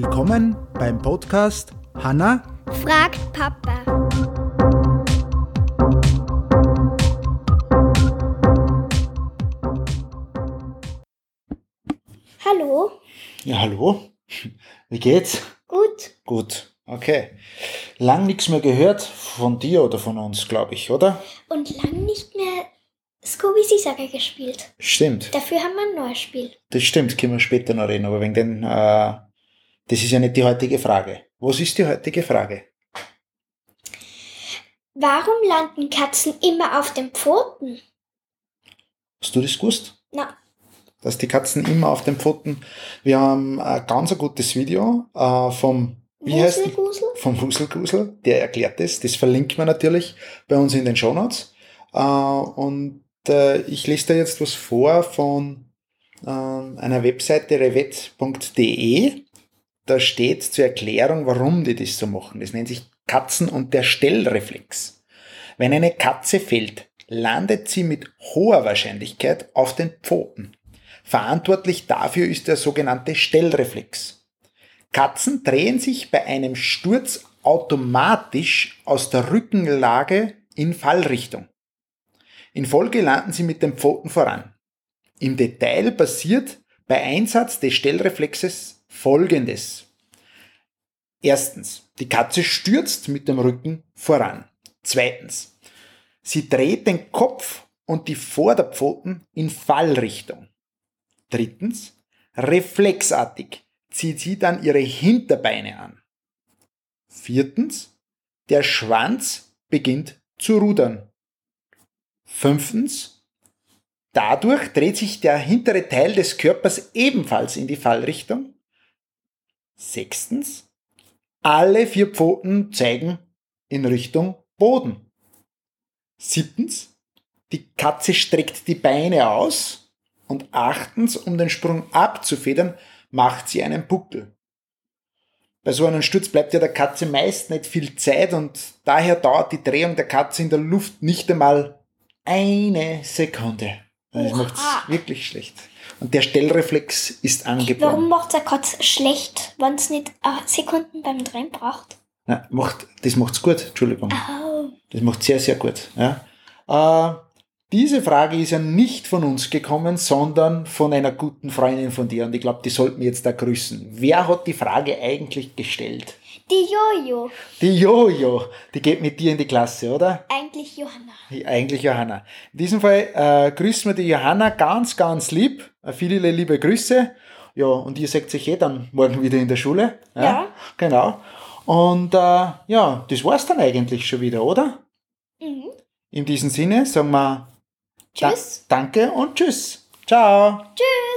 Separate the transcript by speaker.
Speaker 1: Willkommen beim Podcast Hanna
Speaker 2: fragt Papa. Hallo,
Speaker 1: Ja, hallo. Wie geht's?
Speaker 2: gut.
Speaker 1: Gut. Okay. Lang nichts mehr gehört von dir oder von uns, glaube ich, oder?
Speaker 2: Und lang nicht mehr Scooby Seesager gespielt.
Speaker 1: Stimmt.
Speaker 2: Dafür haben wir ein neues Spiel.
Speaker 1: Das stimmt, können wir später noch reden, aber wegen den, äh, das ist ja nicht die heutige Frage. Was ist die heutige Frage?
Speaker 2: Warum landen Katzen immer auf den Pfoten?
Speaker 1: Hast du das gewusst?
Speaker 2: Na,
Speaker 1: Dass die Katzen immer auf den Pfoten. Wir haben ein ganz ein gutes Video äh, vom, wie heißt vom Wuselgusel, der erklärt das. Das verlinken wir natürlich bei uns in den Shownotes. Äh, und äh, ich lese da jetzt was vor von ähm, einer Webseite revet.de. Da steht zur Erklärung, warum die das so machen. Das nennt sich Katzen- und der Stellreflex. Wenn eine Katze fällt, landet sie mit hoher Wahrscheinlichkeit auf den Pfoten. Verantwortlich dafür ist der sogenannte Stellreflex. Katzen drehen sich bei einem Sturz automatisch aus der Rückenlage in Fallrichtung. In Folge landen sie mit den Pfoten voran. Im Detail passiert bei Einsatz des Stellreflexes folgendes. Erstens, die Katze stürzt mit dem Rücken voran. Zweitens, sie dreht den Kopf und die Vorderpfoten in Fallrichtung. Drittens, reflexartig zieht sie dann ihre Hinterbeine an. Viertens, der Schwanz beginnt zu rudern. Fünftens, dadurch dreht sich der hintere Teil des Körpers ebenfalls in die Fallrichtung. Sechstens, alle vier Pfoten zeigen in Richtung Boden. Siebtens, die Katze streckt die Beine aus. Und achtens, um den Sprung abzufedern, macht sie einen Buckel. Bei so einem Sturz bleibt ja der Katze meist nicht viel Zeit und daher dauert die Drehung der Katze in der Luft nicht einmal eine Sekunde. Das
Speaker 2: Oha.
Speaker 1: macht's wirklich schlecht. Und der Stellreflex ist angeboren.
Speaker 2: Warum macht der Katz schlecht, wenn es nicht äh, Sekunden beim Drehen braucht?
Speaker 1: Na, macht, das macht's gut, Entschuldigung.
Speaker 2: Oh.
Speaker 1: Das macht sehr, sehr gut. Ja. Äh, diese Frage ist ja nicht von uns gekommen, sondern von einer guten Freundin von dir. Und ich glaube, die sollten wir jetzt da grüßen. Wer hat die Frage eigentlich gestellt?
Speaker 2: Die Jojo.
Speaker 1: Die Jojo, die geht mit dir in die Klasse, oder?
Speaker 2: Eigentlich Johanna.
Speaker 1: Die- Eigentlich Johanna. In diesem Fall äh, grüßen wir die Johanna ganz, ganz lieb. Äh, viele liebe Grüße. Ja, und ihr seht sich eh dann morgen wieder in der Schule.
Speaker 2: Ja.
Speaker 1: Genau. Und äh, ja, das war's dann eigentlich schon wieder, oder?
Speaker 2: Mhm.
Speaker 1: In diesem Sinne sagen wir
Speaker 2: Tschüss.
Speaker 1: Da danke und tschüss. Ciao.
Speaker 2: Tschüss.